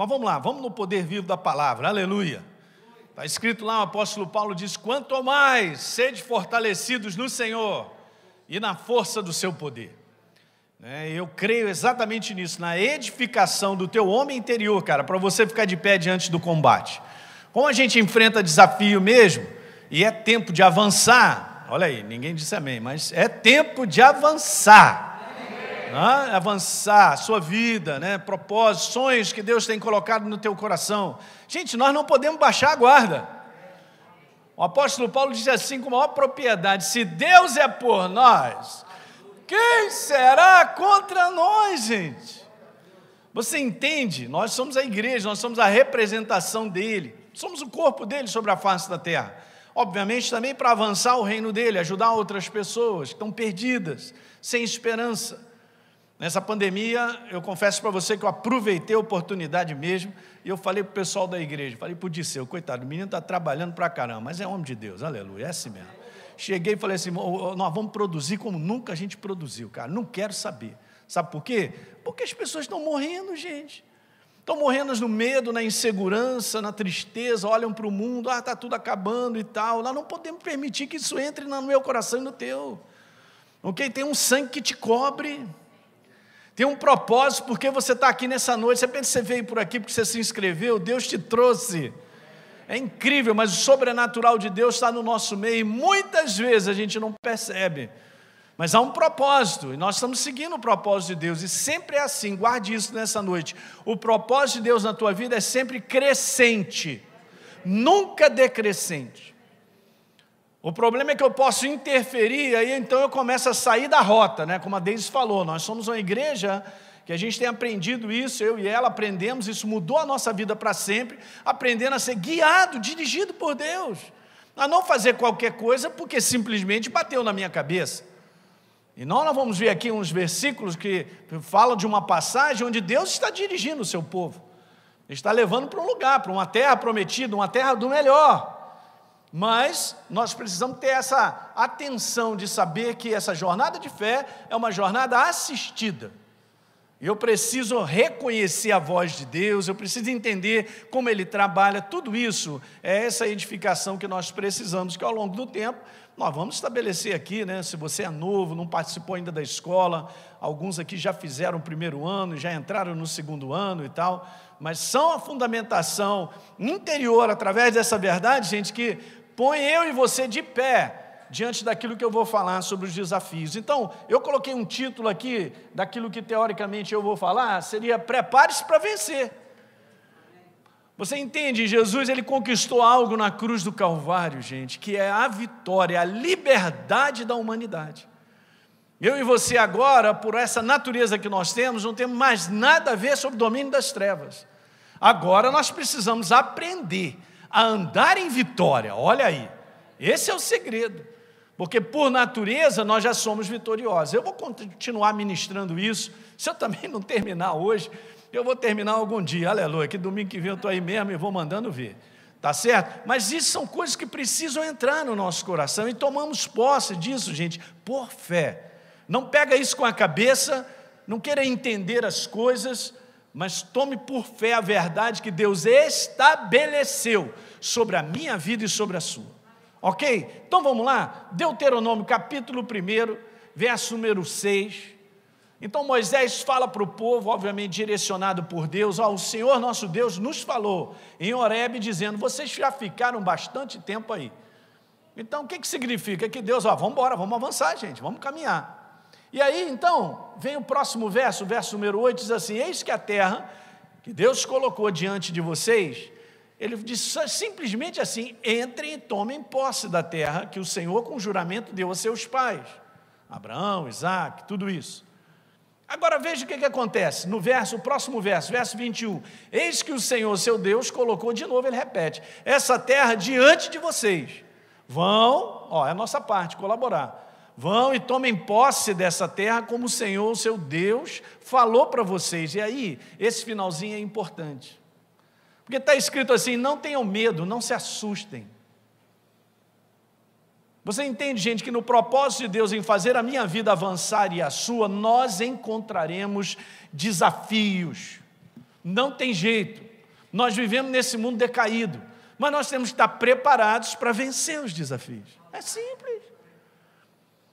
Mas vamos lá, vamos no poder vivo da palavra, aleluia. Está escrito lá, o apóstolo Paulo diz: quanto mais sede fortalecidos no Senhor e na força do seu poder. Né, eu creio exatamente nisso, na edificação do teu homem interior, cara, para você ficar de pé diante do combate. Como a gente enfrenta desafio mesmo, e é tempo de avançar, olha aí, ninguém disse amém, mas é tempo de avançar. Né? Avançar sua vida, né? propósitos, sonhos que Deus tem colocado no teu coração. Gente, nós não podemos baixar a guarda. O apóstolo Paulo diz assim com maior propriedade: se Deus é por nós, quem será contra nós, gente? Você entende? Nós somos a igreja, nós somos a representação dele, somos o corpo dele sobre a face da terra. Obviamente, também para avançar o reino dele, ajudar outras pessoas que estão perdidas, sem esperança. Nessa pandemia, eu confesso para você que eu aproveitei a oportunidade mesmo e eu falei para o pessoal da igreja, falei para o Disseu, coitado, o menino está trabalhando para caramba, mas é homem de Deus, aleluia, é assim mesmo. Cheguei e falei assim, nós vamos produzir como nunca a gente produziu, cara, não quero saber. Sabe por quê? Porque as pessoas estão morrendo, gente. Estão morrendo no medo, na insegurança, na tristeza, olham para o mundo, ah, está tudo acabando e tal. Nós não podemos permitir que isso entre no meu coração e no teu. Ok? Tem um sangue que te cobre. Tem um propósito, porque você está aqui nessa noite. Você pensa que você veio por aqui porque você se inscreveu, Deus te trouxe. É incrível, mas o sobrenatural de Deus está no nosso meio e muitas vezes a gente não percebe. Mas há um propósito, e nós estamos seguindo o propósito de Deus, e sempre é assim, guarde isso nessa noite. O propósito de Deus na tua vida é sempre crescente, nunca decrescente. O problema é que eu posso interferir, aí então eu começo a sair da rota, né? Como a Deise falou, nós somos uma igreja que a gente tem aprendido isso, eu e ela aprendemos, isso mudou a nossa vida para sempre, aprendendo a ser guiado, dirigido por Deus, a não fazer qualquer coisa porque simplesmente bateu na minha cabeça. E nós, nós vamos ver aqui uns versículos que falam de uma passagem onde Deus está dirigindo o seu povo, está levando para um lugar, para uma terra prometida, uma terra do melhor. Mas nós precisamos ter essa atenção de saber que essa jornada de fé é uma jornada assistida. Eu preciso reconhecer a voz de Deus, eu preciso entender como Ele trabalha, tudo isso é essa edificação que nós precisamos, que ao longo do tempo nós vamos estabelecer aqui, né? Se você é novo, não participou ainda da escola, alguns aqui já fizeram o primeiro ano, já entraram no segundo ano e tal, mas são a fundamentação interior, através dessa verdade, gente, que põe eu e você de pé diante daquilo que eu vou falar sobre os desafios. Então, eu coloquei um título aqui daquilo que teoricamente eu vou falar, seria Prepare-se para vencer. Você entende? Jesus ele conquistou algo na cruz do Calvário, gente, que é a vitória, a liberdade da humanidade. Eu e você agora, por essa natureza que nós temos, não temos mais nada a ver sobre o domínio das trevas. Agora nós precisamos aprender a andar em vitória. Olha aí, esse é o segredo. Porque por natureza nós já somos vitoriosos. Eu vou continuar ministrando isso. Se eu também não terminar hoje, eu vou terminar algum dia. Aleluia. Que domingo que vem eu estou aí mesmo e vou mandando ver. Tá certo? Mas isso são coisas que precisam entrar no nosso coração e tomamos posse disso, gente, por fé. Não pega isso com a cabeça, não queira entender as coisas, mas tome por fé a verdade que Deus estabeleceu sobre a minha vida e sobre a sua. Ok? Então vamos lá? Deuteronômio capítulo 1, verso número 6. Então Moisés fala para o povo, obviamente direcionado por Deus, ó, o Senhor nosso Deus nos falou em Horebe, dizendo: vocês já ficaram bastante tempo aí. Então o que, que significa? Que Deus, ó, vamos embora, vamos avançar, gente, vamos caminhar. E aí, então, vem o próximo verso, o verso número 8, diz assim: Eis que a terra que Deus colocou diante de vocês, ele diz simplesmente assim: entrem e tomem posse da terra que o Senhor, com juramento, deu a seus pais, Abraão, Isaac, tudo isso. Agora veja o que, que acontece no verso, o próximo verso, verso 21. Eis que o Senhor, seu Deus, colocou de novo, ele repete, essa terra diante de vocês. Vão, ó, é a nossa parte, colaborar Vão e tomem posse dessa terra como o Senhor, seu Deus, falou para vocês. E aí, esse finalzinho é importante. Porque está escrito assim: não tenham medo, não se assustem. Você entende, gente, que no propósito de Deus em fazer a minha vida avançar e a sua, nós encontraremos desafios. Não tem jeito. Nós vivemos nesse mundo decaído, mas nós temos que estar preparados para vencer os desafios. É simples.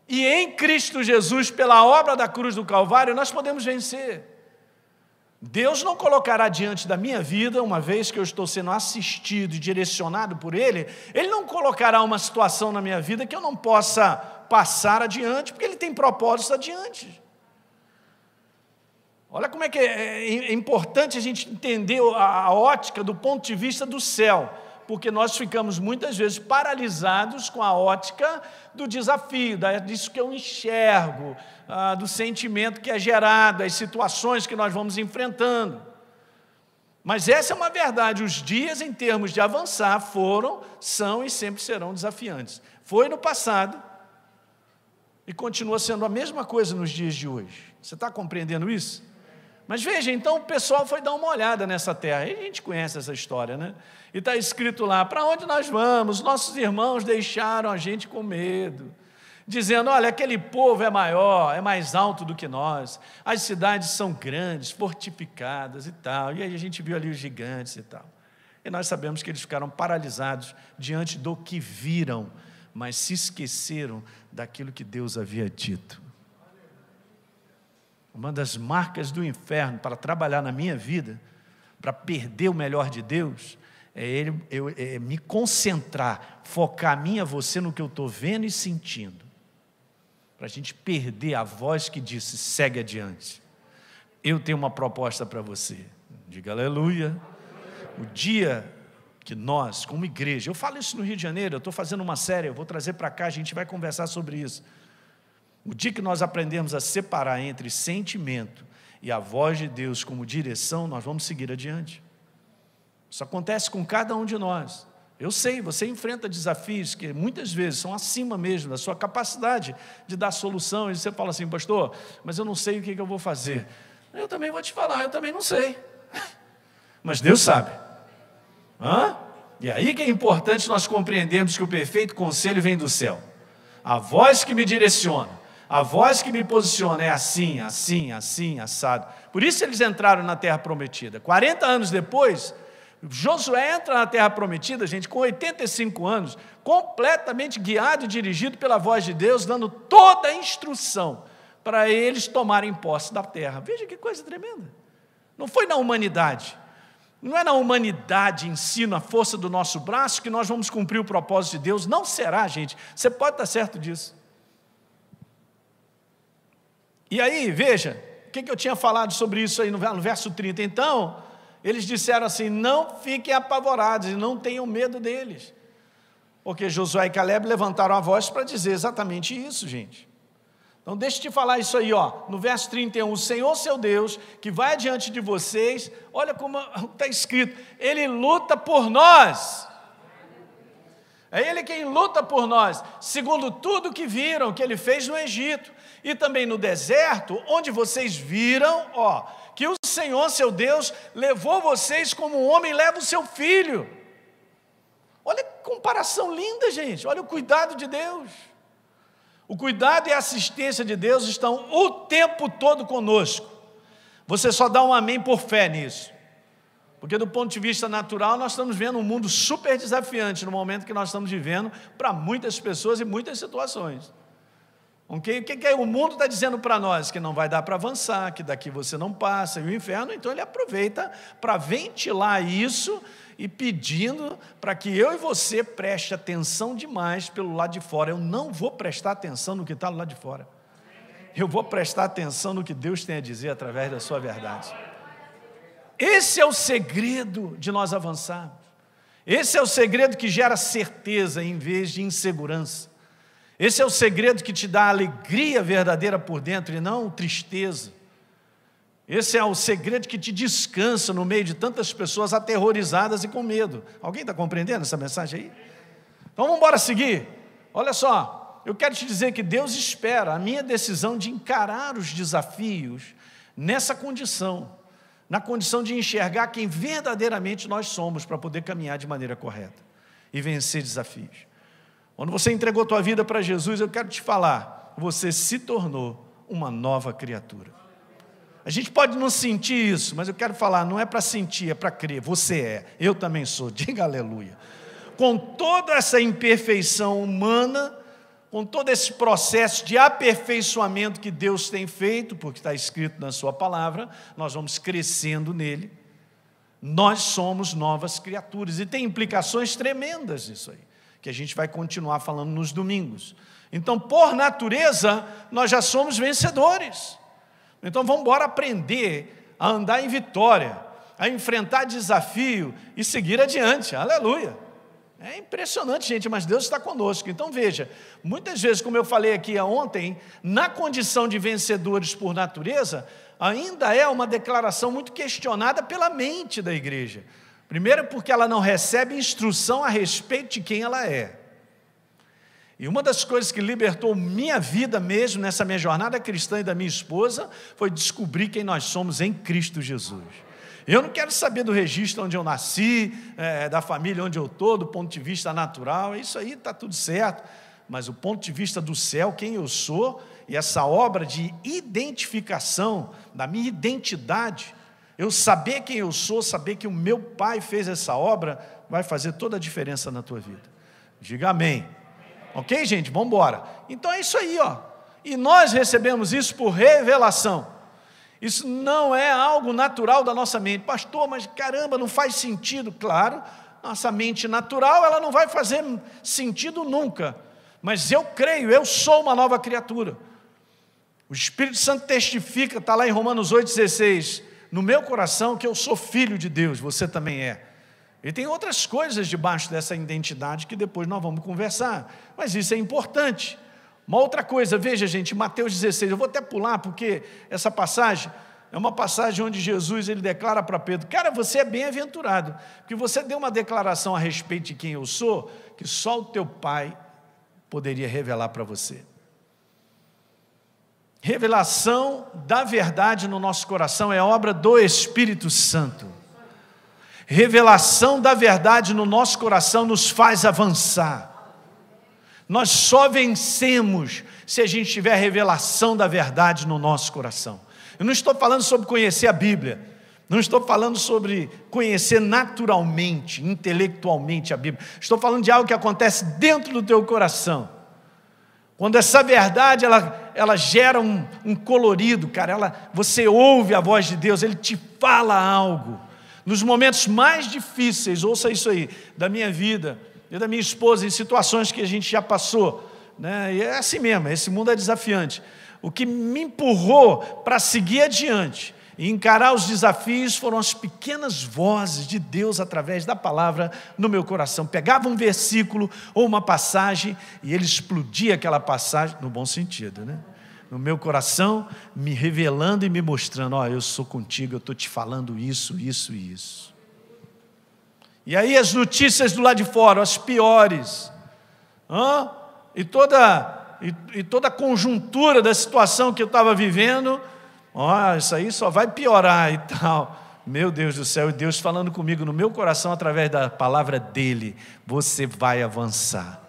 E em Cristo Jesus, pela obra da cruz do Calvário, nós podemos vencer. Deus não colocará diante da minha vida, uma vez que eu estou sendo assistido e direcionado por Ele, Ele não colocará uma situação na minha vida que eu não possa passar adiante, porque Ele tem propósitos adiante. Olha como é que é, é importante a gente entender a ótica do ponto de vista do céu porque nós ficamos muitas vezes paralisados com a ótica do desafio, disso que eu enxergo, ah, do sentimento que é gerado, as situações que nós vamos enfrentando. Mas essa é uma verdade, os dias em termos de avançar foram, são e sempre serão desafiantes. Foi no passado e continua sendo a mesma coisa nos dias de hoje. Você está compreendendo isso? Mas veja, então o pessoal foi dar uma olhada nessa terra. E a gente conhece essa história, né? E está escrito lá: para onde nós vamos? Nossos irmãos deixaram a gente com medo, dizendo: olha, aquele povo é maior, é mais alto do que nós, as cidades são grandes, fortificadas e tal. E aí a gente viu ali os gigantes e tal. E nós sabemos que eles ficaram paralisados diante do que viram, mas se esqueceram daquilo que Deus havia dito. Uma das marcas do inferno para trabalhar na minha vida, para perder o melhor de Deus, é, ele, eu, é me concentrar, focar a minha você no que eu estou vendo e sentindo. Para a gente perder a voz que disse: segue adiante. Eu tenho uma proposta para você. Diga aleluia. O dia que nós, como igreja, eu falo isso no Rio de Janeiro, eu estou fazendo uma série, eu vou trazer para cá, a gente vai conversar sobre isso. O dia que nós aprendemos a separar entre sentimento e a voz de Deus como direção, nós vamos seguir adiante. Isso acontece com cada um de nós. Eu sei, você enfrenta desafios que muitas vezes são acima mesmo da sua capacidade de dar solução. E você fala assim, pastor, mas eu não sei o que eu vou fazer. Eu também vou te falar, eu também não sei. Mas Deus sabe. Hã? E aí que é importante nós compreendermos que o perfeito conselho vem do céu. A voz que me direciona a voz que me posiciona é assim, assim, assim, assado. Por isso eles entraram na terra prometida. 40 anos depois, Josué entra na terra prometida, gente, com 85 anos, completamente guiado e dirigido pela voz de Deus, dando toda a instrução para eles tomarem posse da terra. Veja que coisa tremenda. Não foi na humanidade. Não é na humanidade em si, na força do nosso braço, que nós vamos cumprir o propósito de Deus. Não será, gente. Você pode estar certo disso. E aí, veja, o que, eu tinha falado sobre isso aí no verso 30? Então, eles disseram assim: não fiquem apavorados e não tenham medo deles. Porque Josué e Caleb levantaram a voz para dizer exatamente isso, gente. Então, deixa eu te falar isso aí, ó, no verso 31. O Senhor seu Deus, que vai adiante de vocês, olha como está escrito: Ele luta por nós. É Ele quem luta por nós, segundo tudo que viram que Ele fez no Egito e também no deserto, onde vocês viram, ó, que o Senhor, seu Deus, levou vocês como um homem leva o seu filho. Olha que comparação linda, gente. Olha o cuidado de Deus. O cuidado e a assistência de Deus estão o tempo todo conosco. Você só dá um amém por fé nisso. Porque, do ponto de vista natural, nós estamos vendo um mundo super desafiante no momento que nós estamos vivendo para muitas pessoas e muitas situações. Okay? O que, que o mundo está dizendo para nós? Que não vai dar para avançar, que daqui você não passa, e o inferno, então ele aproveita para ventilar isso e pedindo para que eu e você preste atenção demais pelo lado de fora. Eu não vou prestar atenção no que está lado de fora. Eu vou prestar atenção no que Deus tem a dizer através da sua verdade. Esse é o segredo de nós avançarmos. Esse é o segredo que gera certeza em vez de insegurança. Esse é o segredo que te dá alegria verdadeira por dentro e não tristeza. Esse é o segredo que te descansa no meio de tantas pessoas aterrorizadas e com medo. Alguém está compreendendo essa mensagem aí? Então vamos embora seguir. Olha só, eu quero te dizer que Deus espera a minha decisão de encarar os desafios nessa condição na condição de enxergar quem verdadeiramente nós somos para poder caminhar de maneira correta e vencer desafios. Quando você entregou tua vida para Jesus, eu quero te falar, você se tornou uma nova criatura. A gente pode não sentir isso, mas eu quero falar, não é para sentir, é para crer. Você é, eu também sou, diga aleluia. Com toda essa imperfeição humana, com todo esse processo de aperfeiçoamento que Deus tem feito, porque está escrito na Sua palavra, nós vamos crescendo nele, nós somos novas criaturas, e tem implicações tremendas nisso aí, que a gente vai continuar falando nos domingos. Então, por natureza, nós já somos vencedores. Então vamos embora aprender a andar em vitória, a enfrentar desafio e seguir adiante. Aleluia. É impressionante, gente, mas Deus está conosco. Então veja, muitas vezes, como eu falei aqui ontem, na condição de vencedores por natureza, ainda é uma declaração muito questionada pela mente da igreja. Primeiro, porque ela não recebe instrução a respeito de quem ela é. E uma das coisas que libertou minha vida mesmo nessa minha jornada cristã e da minha esposa foi descobrir quem nós somos em Cristo Jesus. Eu não quero saber do registro onde eu nasci, é, da família onde eu estou, do ponto de vista natural, isso aí está tudo certo. Mas o ponto de vista do céu, quem eu sou, e essa obra de identificação da minha identidade, eu saber quem eu sou, saber que o meu pai fez essa obra, vai fazer toda a diferença na tua vida. Diga amém. Ok, gente? Vamos embora. Então é isso aí, ó. E nós recebemos isso por revelação. Isso não é algo natural da nossa mente. Pastor, mas caramba, não faz sentido. Claro, nossa mente natural, ela não vai fazer sentido nunca. Mas eu creio, eu sou uma nova criatura. O Espírito Santo testifica, está lá em Romanos 8,16, no meu coração que eu sou filho de Deus, você também é. E tem outras coisas debaixo dessa identidade que depois nós vamos conversar, mas isso é importante. Uma outra coisa, veja gente, Mateus 16, eu vou até pular porque essa passagem é uma passagem onde Jesus ele declara para Pedro: Cara, você é bem-aventurado, porque você deu uma declaração a respeito de quem eu sou, que só o teu pai poderia revelar para você. Revelação da verdade no nosso coração é obra do Espírito Santo. Revelação da verdade no nosso coração nos faz avançar. Nós só vencemos se a gente tiver revelação da verdade no nosso coração. Eu não estou falando sobre conhecer a Bíblia, não estou falando sobre conhecer naturalmente, intelectualmente a Bíblia. Estou falando de algo que acontece dentro do teu coração. Quando essa verdade ela, ela gera um, um colorido, cara, ela, você ouve a voz de Deus, Ele te fala algo nos momentos mais difíceis, ouça isso aí, da minha vida e da minha esposa, em situações que a gente já passou, né? e é assim mesmo, esse mundo é desafiante. O que me empurrou para seguir adiante e encarar os desafios foram as pequenas vozes de Deus através da palavra no meu coração. Pegava um versículo ou uma passagem e ele explodia aquela passagem, no bom sentido, né? no meu coração, me revelando e me mostrando: Ó, oh, eu sou contigo, eu estou te falando isso, isso e isso. E aí as notícias do lado de fora, as piores, hã? e toda e, e toda a conjuntura da situação que eu estava vivendo, ó, isso aí só vai piorar e tal. Meu Deus do céu, e Deus falando comigo no meu coração através da palavra dele, você vai avançar.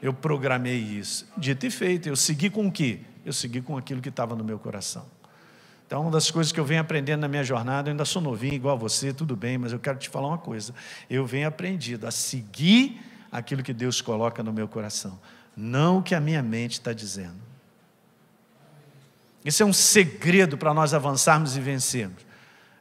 Eu programei isso. Dito e feito, eu segui com o quê? eu segui com aquilo que estava no meu coração. Então, uma das coisas que eu venho aprendendo na minha jornada, eu ainda sou novinho igual a você, tudo bem, mas eu quero te falar uma coisa. Eu venho aprendido a seguir aquilo que Deus coloca no meu coração, não o que a minha mente está dizendo. Isso é um segredo para nós avançarmos e vencermos.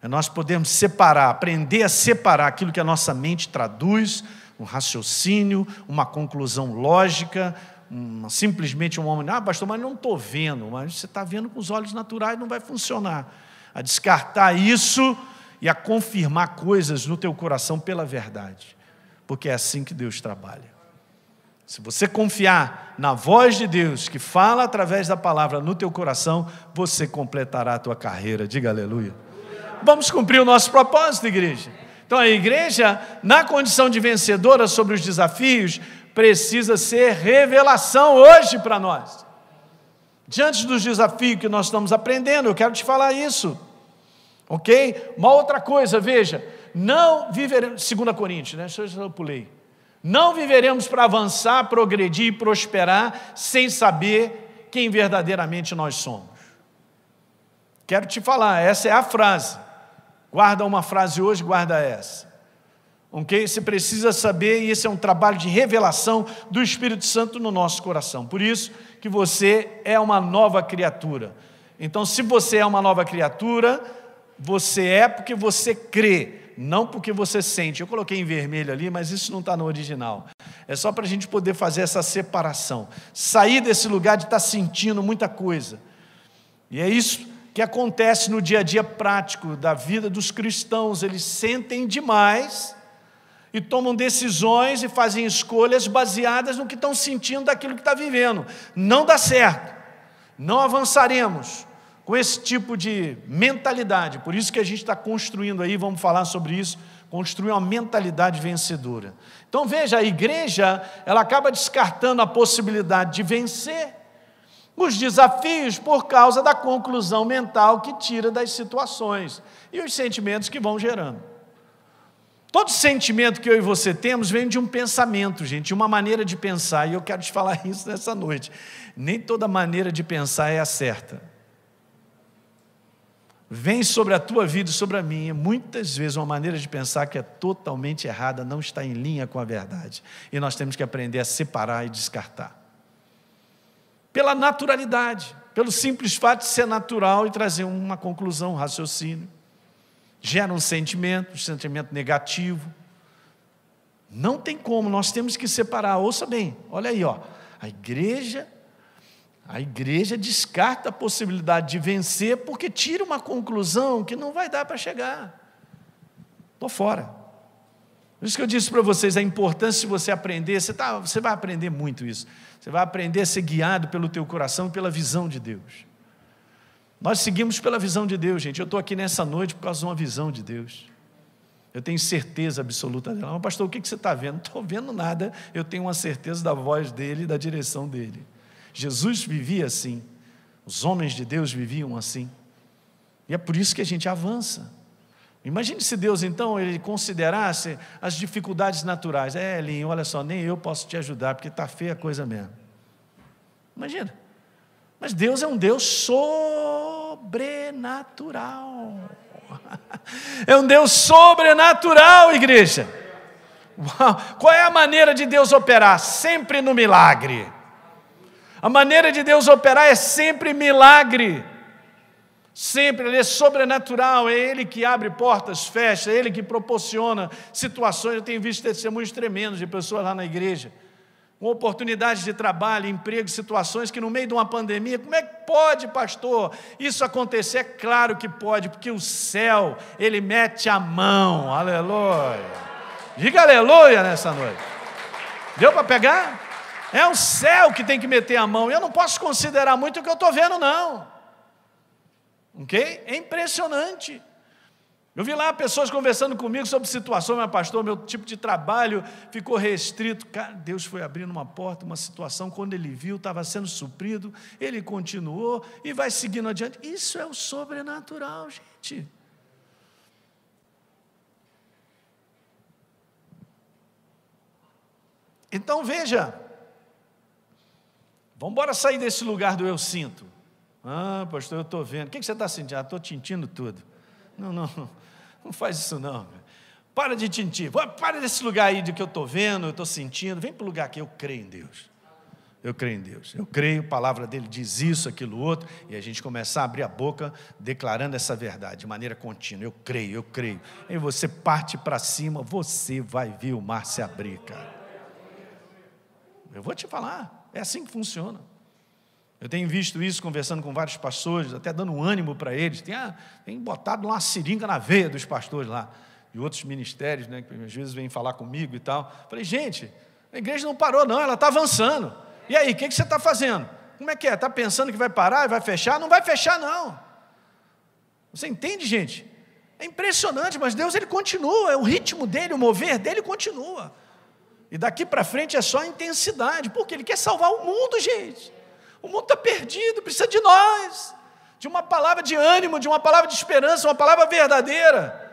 É nós podemos separar, aprender a separar aquilo que a nossa mente traduz, um raciocínio, uma conclusão lógica, um, simplesmente um homem, ah, pastor, mas não estou vendo, mas você está vendo com os olhos naturais, não vai funcionar. A descartar isso e a confirmar coisas no teu coração pela verdade, porque é assim que Deus trabalha. Se você confiar na voz de Deus que fala através da palavra no teu coração, você completará a tua carreira. Diga aleluia. Vamos cumprir o nosso propósito, igreja. Então a igreja, na condição de vencedora sobre os desafios, precisa ser revelação hoje para nós. Diante dos desafios que nós estamos aprendendo, eu quero te falar isso. Ok? Uma outra coisa, veja, não viveremos, 2 Coríntios, né? Isso eu pulei. Não viveremos para avançar, progredir e prosperar sem saber quem verdadeiramente nós somos. quero te falar, essa é a frase. Guarda uma frase hoje, guarda essa. Ok? Você precisa saber, e esse é um trabalho de revelação do Espírito Santo no nosso coração. Por isso que você é uma nova criatura. Então, se você é uma nova criatura, você é porque você crê, não porque você sente. Eu coloquei em vermelho ali, mas isso não está no original. É só para a gente poder fazer essa separação. Sair desse lugar de estar tá sentindo muita coisa. E é isso que acontece no dia a dia prático da vida dos cristãos. Eles sentem demais e tomam decisões e fazem escolhas baseadas no que estão sentindo daquilo que está vivendo. Não dá certo, não avançaremos com esse tipo de mentalidade. Por isso que a gente está construindo aí, vamos falar sobre isso, construir uma mentalidade vencedora. Então veja, a igreja ela acaba descartando a possibilidade de vencer os desafios por causa da conclusão mental que tira das situações e os sentimentos que vão gerando. Todo sentimento que eu e você temos vem de um pensamento, gente, uma maneira de pensar, e eu quero te falar isso nessa noite. Nem toda maneira de pensar é a certa. Vem sobre a tua vida e sobre a minha, muitas vezes uma maneira de pensar que é totalmente errada, não está em linha com a verdade. E nós temos que aprender a separar e descartar. Pela naturalidade, pelo simples fato de ser natural e trazer uma conclusão, um raciocínio gera um sentimento, um sentimento negativo. Não tem como, nós temos que separar. Ouça bem, olha aí, ó. A igreja, a igreja descarta a possibilidade de vencer porque tira uma conclusão que não vai dar para chegar. Estou fora. Por isso que eu disse para vocês a importância de você aprender, você, tá, você vai aprender muito isso. Você vai aprender a ser guiado pelo teu coração e pela visão de Deus. Nós seguimos pela visão de Deus, gente. Eu estou aqui nessa noite por causa de uma visão de Deus. Eu tenho certeza absoluta dela. Mas, pastor, o que você está vendo? Não estou vendo nada. Eu tenho uma certeza da voz dele e da direção dele. Jesus vivia assim. Os homens de Deus viviam assim. E é por isso que a gente avança. Imagine se Deus, então, ele considerasse as dificuldades naturais. É, Elinho, olha só, nem eu posso te ajudar, porque está feia a coisa mesmo. Imagina. Mas Deus é um Deus sobrenatural. É um Deus sobrenatural, igreja. Uau. Qual é a maneira de Deus operar? Sempre no milagre. A maneira de Deus operar é sempre milagre. Sempre, ele é sobrenatural, é ele que abre portas, fecha, é ele que proporciona situações. Eu tenho visto testemunhos tremendos de pessoas lá na igreja com oportunidades de trabalho, emprego, situações que no meio de uma pandemia, como é que pode, pastor, isso acontecer? É claro que pode, porque o céu, ele mete a mão, aleluia. Diga aleluia nessa noite. Deu para pegar? É o céu que tem que meter a mão. Eu não posso considerar muito o que eu estou vendo, não. Ok? É impressionante. Eu vi lá pessoas conversando comigo sobre situações, mas pastor, meu tipo de trabalho ficou restrito. Cara, Deus foi abrindo uma porta, uma situação, quando ele viu, estava sendo suprido, ele continuou e vai seguindo adiante. Isso é o sobrenatural, gente. Então veja, vamos embora sair desse lugar do eu sinto. Ah, pastor, eu estou vendo. O que você está sentindo? Ah, estou sentindo tudo. Não, não, não faz isso não. Para de tintir. Para desse lugar aí de que eu estou vendo, eu estou sentindo. Vem para o lugar que eu creio em Deus. Eu creio em Deus. Eu creio, a palavra dele diz isso, aquilo, outro, e a gente começar a abrir a boca declarando essa verdade de maneira contínua. Eu creio, eu creio. E você parte para cima, você vai ver o mar se abrir, cara. Eu vou te falar, é assim que funciona. Eu tenho visto isso conversando com vários pastores, até dando um ânimo para eles. Tem, ah, tem botado uma seringa na veia dos pastores lá, e outros ministérios, né, que às vezes vêm falar comigo e tal. Falei, gente, a igreja não parou, não, ela está avançando. E aí, o que, que você está fazendo? Como é que é? Está pensando que vai parar e vai fechar? Não vai fechar, não. Você entende, gente? É impressionante, mas Deus ele continua, é o ritmo dele, o mover dele continua. E daqui para frente é só intensidade, porque ele quer salvar o mundo, gente. O mundo está perdido, precisa de nós, de uma palavra de ânimo, de uma palavra de esperança, uma palavra verdadeira,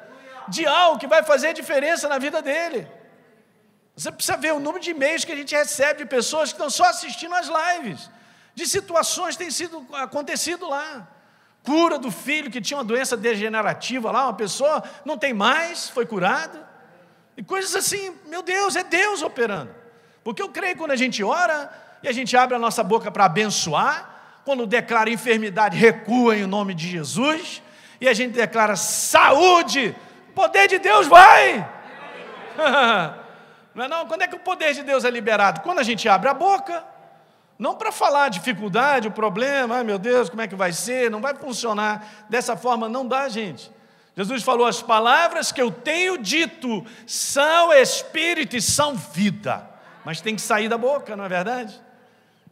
de algo que vai fazer diferença na vida dele. Você precisa ver o número de e-mails que a gente recebe de pessoas que estão só assistindo as lives, de situações que têm sido acontecido lá. cura do filho que tinha uma doença degenerativa lá, uma pessoa não tem mais, foi curada. E coisas assim, meu Deus, é Deus operando. Porque eu creio que quando a gente ora e a gente abre a nossa boca para abençoar, quando declara enfermidade, recua em nome de Jesus, e a gente declara saúde, o poder de Deus vai. Não é não? Quando é que o poder de Deus é liberado? Quando a gente abre a boca. Não para falar a dificuldade, o problema, ai meu Deus, como é que vai ser? Não vai funcionar dessa forma, não dá, gente. Jesus falou: as palavras que eu tenho dito são espírito e são vida, mas tem que sair da boca, não é verdade?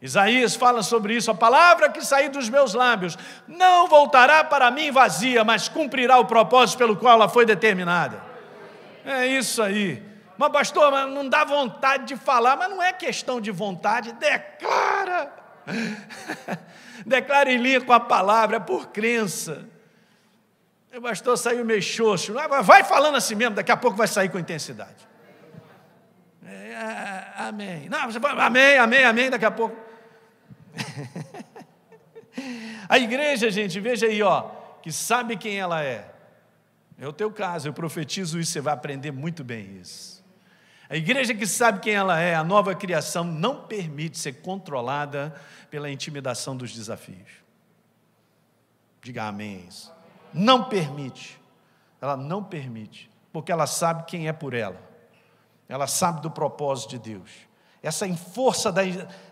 Isaías fala sobre isso: a palavra que sair dos meus lábios não voltará para mim vazia, mas cumprirá o propósito pelo qual ela foi determinada. É isso aí. Mas, pastor, mas não dá vontade de falar, mas não é questão de vontade, declara. declara em linha com a palavra, é por crença. O pastor saiu meio xoxo, vai falando assim mesmo, daqui a pouco vai sair com intensidade. É, amém. Não, você fala, amém, amém, amém, daqui a pouco. a igreja, gente, veja aí, ó, que sabe quem ela é. É o teu caso, eu profetizo isso, você vai aprender muito bem isso. A igreja que sabe quem ela é, a nova criação, não permite ser controlada pela intimidação dos desafios. Diga amém. Isso. Não permite. Ela não permite, porque ela sabe quem é por ela. Ela sabe do propósito de Deus. Essa força da,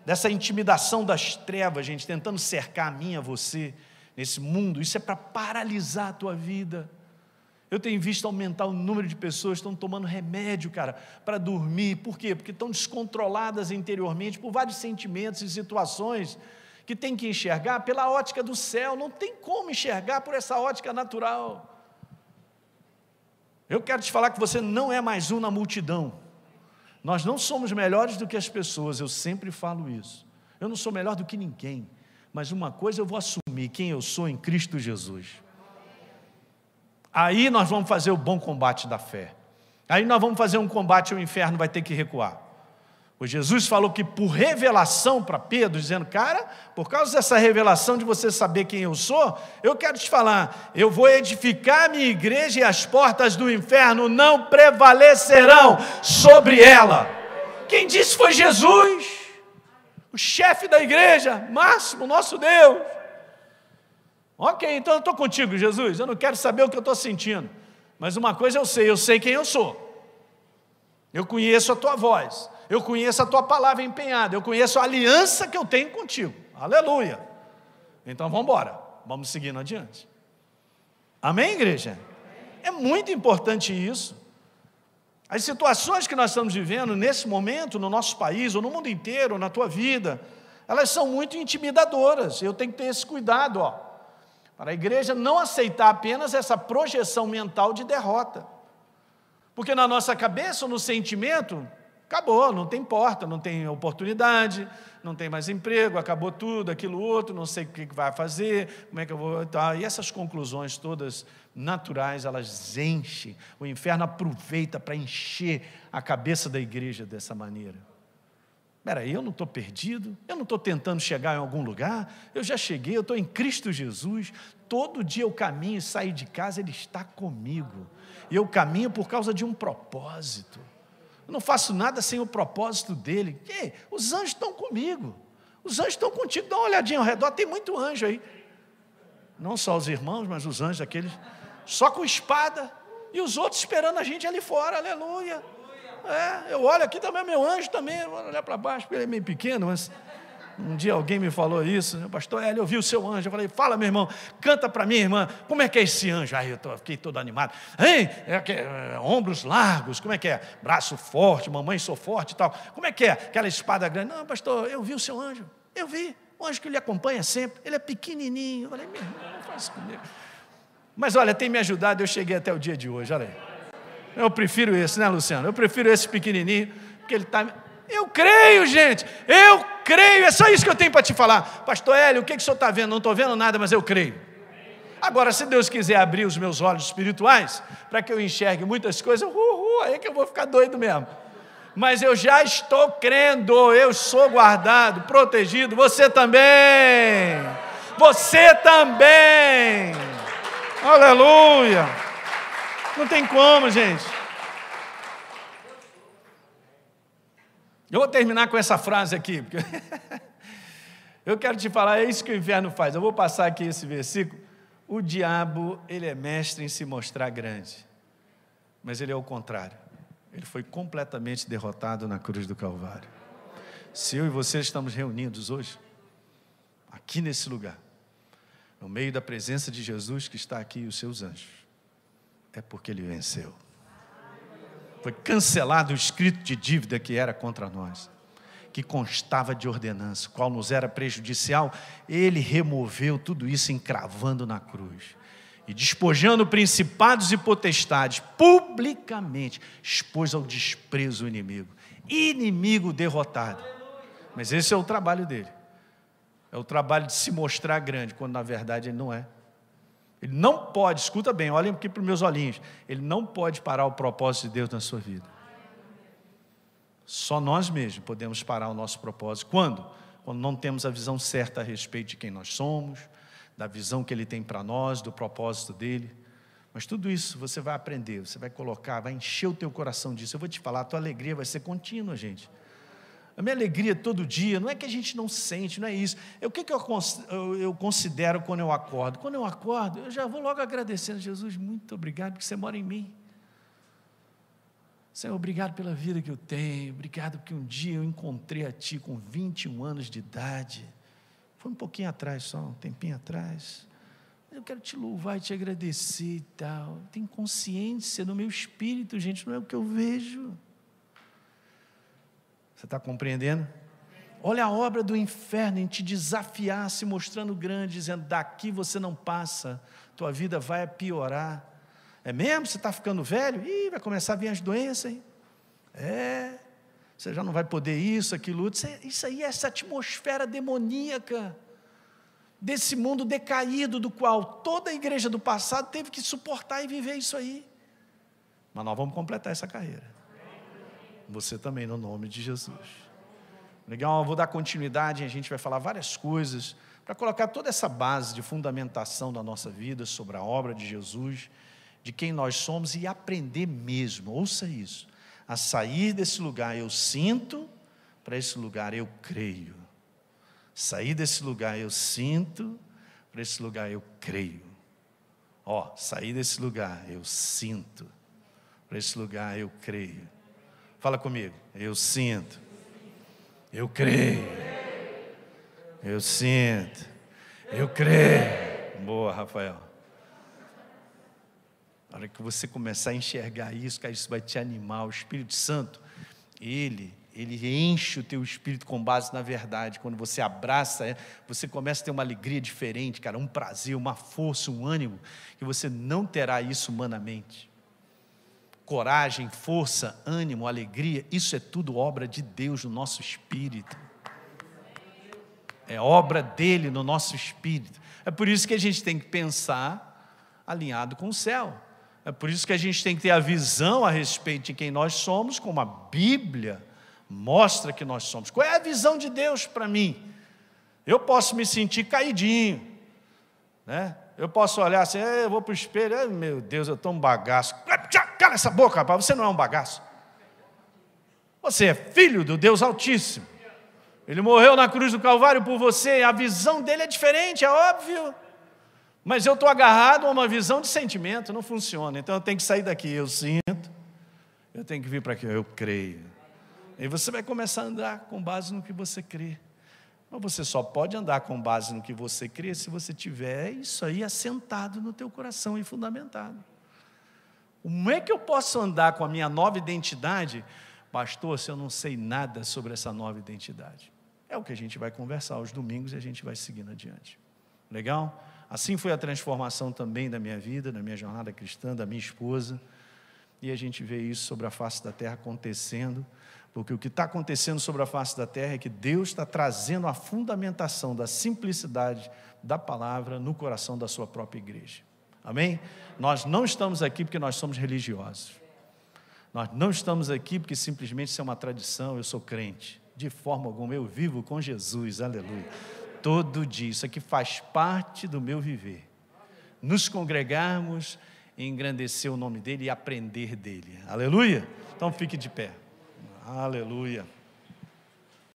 dessa intimidação das trevas, gente, tentando cercar a mim, a você, nesse mundo, isso é para paralisar a tua vida. Eu tenho visto aumentar o número de pessoas que estão tomando remédio, cara, para dormir. Por quê? Porque estão descontroladas interiormente por vários sentimentos e situações que tem que enxergar pela ótica do céu. Não tem como enxergar por essa ótica natural. Eu quero te falar que você não é mais um na multidão. Nós não somos melhores do que as pessoas, eu sempre falo isso. Eu não sou melhor do que ninguém, mas uma coisa eu vou assumir: quem eu sou em Cristo Jesus. Aí nós vamos fazer o bom combate da fé. Aí nós vamos fazer um combate ao inferno, vai ter que recuar. O Jesus falou que por revelação para Pedro, dizendo, cara, por causa dessa revelação de você saber quem eu sou, eu quero te falar, eu vou edificar a minha igreja e as portas do inferno não prevalecerão sobre ela. Quem disse foi Jesus, o chefe da igreja, máximo, nosso Deus. Ok, então eu estou contigo, Jesus. Eu não quero saber o que eu estou sentindo. Mas uma coisa eu sei, eu sei quem eu sou. Eu conheço a tua voz. Eu conheço a tua palavra empenhada. Eu conheço a aliança que eu tenho contigo. Aleluia. Então vamos embora. Vamos seguindo adiante. Amém, igreja? É muito importante isso. As situações que nós estamos vivendo nesse momento, no nosso país, ou no mundo inteiro, na tua vida, elas são muito intimidadoras. Eu tenho que ter esse cuidado, ó. Para a igreja não aceitar apenas essa projeção mental de derrota. Porque na nossa cabeça, no sentimento, acabou, não tem porta, não tem oportunidade, não tem mais emprego, acabou tudo, aquilo outro, não sei o que vai fazer, como é que eu vou. Tá. E essas conclusões todas naturais, elas enchem. O inferno aproveita para encher a cabeça da igreja dessa maneira. Peraí, eu não estou perdido, eu não estou tentando chegar em algum lugar, eu já cheguei, eu estou em Cristo Jesus, todo dia eu caminho e saio de casa, Ele está comigo, e eu caminho por causa de um propósito, eu não faço nada sem o propósito dEle, Ei, os anjos estão comigo, os anjos estão contigo, dá uma olhadinha ao redor, tem muito anjo aí, não só os irmãos, mas os anjos aqueles, só com espada, e os outros esperando a gente ali fora, aleluia. É, eu olho aqui também, meu anjo também, vou olhar para baixo, porque ele é meio pequeno, mas um dia alguém me falou isso, pastor Hélio, eu vi o seu anjo, eu falei, fala meu irmão, canta para mim, irmã, como é que é esse anjo? Aí eu tô, fiquei todo animado, hein? É, é, ombros largos, como é que é? Braço forte, mamãe sou forte e tal, como é que é? Aquela espada grande, não pastor, eu vi o seu anjo, eu vi, o anjo que lhe acompanha sempre, ele é pequenininho, eu falei, meu irmão, não faz comigo. Mas olha, tem me ajudado, eu cheguei até o dia de hoje, olha aí. Eu prefiro esse, né, Luciano? Eu prefiro esse pequenininho, porque ele está. Eu creio, gente, eu creio, é só isso que eu tenho para te falar. Pastor Hélio, o que, que o senhor está vendo? Não estou vendo nada, mas eu creio. Agora, se Deus quiser abrir os meus olhos espirituais, para que eu enxergue muitas coisas, uhul, aí que eu vou ficar doido mesmo. Mas eu já estou crendo, eu sou guardado, protegido, você também. você também. Aleluia. Não tem como, gente. Eu vou terminar com essa frase aqui, porque eu quero te falar, é isso que o inferno faz. Eu vou passar aqui esse versículo. O diabo, ele é mestre em se mostrar grande, mas ele é o contrário. Ele foi completamente derrotado na cruz do Calvário. Se eu e você estamos reunidos hoje, aqui nesse lugar, no meio da presença de Jesus que está aqui e os seus anjos, é porque ele venceu. Foi cancelado o escrito de dívida que era contra nós, que constava de ordenança, qual nos era prejudicial, ele removeu tudo isso encravando na cruz e despojando principados e potestades, publicamente expôs ao desprezo o inimigo, inimigo derrotado. Mas esse é o trabalho dele. É o trabalho de se mostrar grande, quando na verdade ele não é. Ele não pode, escuta bem, olhem aqui para os meus olhinhos. Ele não pode parar o propósito de Deus na sua vida. Só nós mesmos podemos parar o nosso propósito. Quando? Quando não temos a visão certa a respeito de quem nós somos, da visão que Ele tem para nós, do propósito dele. Mas tudo isso você vai aprender, você vai colocar, vai encher o teu coração disso. Eu vou te falar, a tua alegria vai ser contínua, gente. A minha alegria todo dia, não é que a gente não sente, não é isso. É o que, que eu, considero quando eu acordo? Quando eu acordo, eu já vou logo agradecendo, Jesus, muito obrigado porque você mora em mim. Senhor, obrigado pela vida que eu tenho, obrigado porque um dia eu encontrei a Ti com 21 anos de idade. Foi um pouquinho atrás só, um tempinho atrás. Eu quero te louvar e te agradecer e tal. Tem consciência no meu espírito, gente, não é o que eu vejo. Você está compreendendo? Olha a obra do inferno em te desafiar, se mostrando grande, dizendo: daqui você não passa, tua vida vai piorar. É mesmo? Você está ficando velho? Ih, vai começar a vir as doenças, hein? É, você já não vai poder isso, aquilo, isso, isso aí é essa atmosfera demoníaca desse mundo decaído, do qual toda a igreja do passado teve que suportar e viver isso aí. Mas nós vamos completar essa carreira. Você também, no nome de Jesus. Legal, eu vou dar continuidade, a gente vai falar várias coisas para colocar toda essa base de fundamentação da nossa vida sobre a obra de Jesus, de quem nós somos e aprender mesmo, ouça isso, a sair desse lugar eu sinto, para esse lugar eu creio. Sair desse lugar eu sinto, para esse lugar eu creio. Ó, sair desse lugar eu sinto, para esse lugar eu creio. Fala comigo. Eu sinto. Eu creio. Eu sinto. Eu creio. Boa, Rafael. Na hora que você começar a enxergar isso, que isso vai te animar. O Espírito Santo, ele, ele enche o teu espírito com base na verdade. Quando você abraça, você começa a ter uma alegria diferente, cara, um prazer, uma força, um ânimo, que você não terá isso humanamente coragem, força, ânimo, alegria, isso é tudo obra de Deus no nosso espírito. É obra dele no nosso espírito. É por isso que a gente tem que pensar alinhado com o céu. É por isso que a gente tem que ter a visão a respeito de quem nós somos, como a Bíblia mostra que nós somos. Qual é a visão de Deus para mim? Eu posso me sentir caidinho, né? Eu posso olhar assim, eu vou para o espelho, meu Deus, eu estou um bagaço. Cala essa boca, rapaz, você não é um bagaço. Você é filho do Deus Altíssimo. Ele morreu na cruz do Calvário por você, a visão dele é diferente, é óbvio. Mas eu estou agarrado a uma visão de sentimento, não funciona. Então eu tenho que sair daqui, eu sinto, eu tenho que vir para aqui, eu creio. E você vai começar a andar com base no que você crê. Mas você só pode andar com base no que você crê se você tiver isso aí assentado no teu coração e fundamentado. Como é que eu posso andar com a minha nova identidade, pastor, se eu não sei nada sobre essa nova identidade? É o que a gente vai conversar aos domingos e a gente vai seguindo adiante. Legal? Assim foi a transformação também da minha vida, da minha jornada cristã, da minha esposa. E a gente vê isso sobre a face da terra acontecendo porque o que está acontecendo sobre a face da terra é que Deus está trazendo a fundamentação da simplicidade da palavra no coração da sua própria igreja. Amém? Nós não estamos aqui porque nós somos religiosos. Nós não estamos aqui porque simplesmente isso é uma tradição, eu sou crente. De forma alguma, eu vivo com Jesus, aleluia. Todo dia, isso aqui faz parte do meu viver. Nos congregarmos, engrandecer o nome dele e aprender dele, aleluia. Então fique de pé, aleluia.